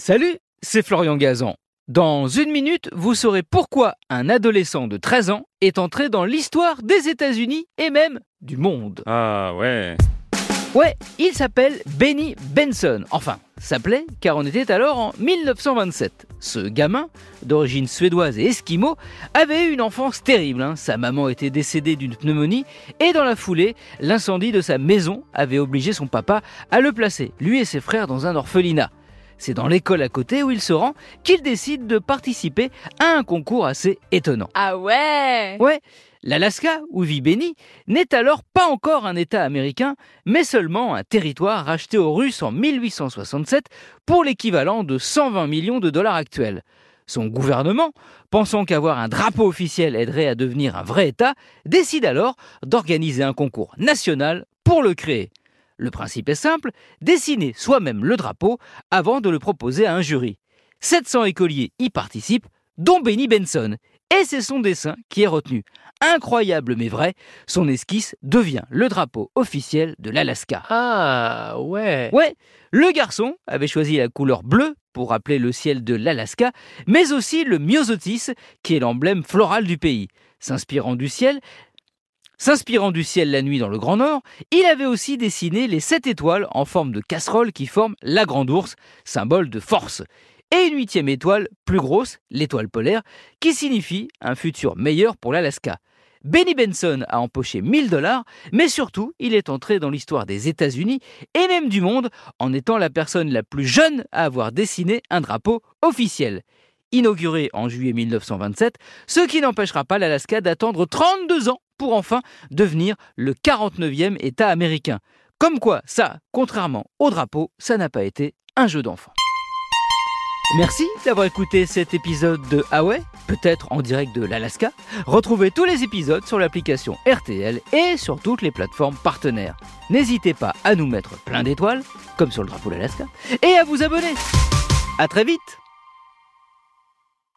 Salut, c'est Florian Gazan. Dans une minute, vous saurez pourquoi un adolescent de 13 ans est entré dans l'histoire des États-Unis et même du monde. Ah ouais. Ouais, il s'appelle Benny Benson. Enfin, s'appelait car on était alors en 1927. Ce gamin, d'origine suédoise et esquimau, avait eu une enfance terrible. hein. Sa maman était décédée d'une pneumonie et dans la foulée, l'incendie de sa maison avait obligé son papa à le placer, lui et ses frères, dans un orphelinat. C'est dans l'école à côté où il se rend qu'il décide de participer à un concours assez étonnant. Ah ouais Ouais, l'Alaska, où vit Benny, n'est alors pas encore un État américain, mais seulement un territoire racheté aux Russes en 1867 pour l'équivalent de 120 millions de dollars actuels. Son gouvernement, pensant qu'avoir un drapeau officiel aiderait à devenir un vrai État, décide alors d'organiser un concours national pour le créer. Le principe est simple, dessiner soi-même le drapeau avant de le proposer à un jury. 700 écoliers y participent, dont Benny Benson, et c'est son dessin qui est retenu. Incroyable mais vrai, son esquisse devient le drapeau officiel de l'Alaska. Ah ouais. Ouais, le garçon avait choisi la couleur bleue pour rappeler le ciel de l'Alaska, mais aussi le myosotis, qui est l'emblème floral du pays. S'inspirant du ciel, S'inspirant du ciel la nuit dans le Grand Nord, il avait aussi dessiné les sept étoiles en forme de casserole qui forment la grande ours, symbole de force, et une huitième étoile plus grosse, l'étoile polaire, qui signifie un futur meilleur pour l'Alaska. Benny Benson a empoché 1000 dollars, mais surtout, il est entré dans l'histoire des États-Unis et même du monde en étant la personne la plus jeune à avoir dessiné un drapeau officiel. Inauguré en juillet 1927, ce qui n'empêchera pas l'Alaska d'attendre 32 ans pour enfin devenir le 49e État américain. Comme quoi, ça, contrairement au drapeau, ça n'a pas été un jeu d'enfant. Merci d'avoir écouté cet épisode de Ah ouais, peut-être en direct de l'Alaska. Retrouvez tous les épisodes sur l'application RTL et sur toutes les plateformes partenaires. N'hésitez pas à nous mettre plein d'étoiles, comme sur le drapeau de l'Alaska, et à vous abonner. À très vite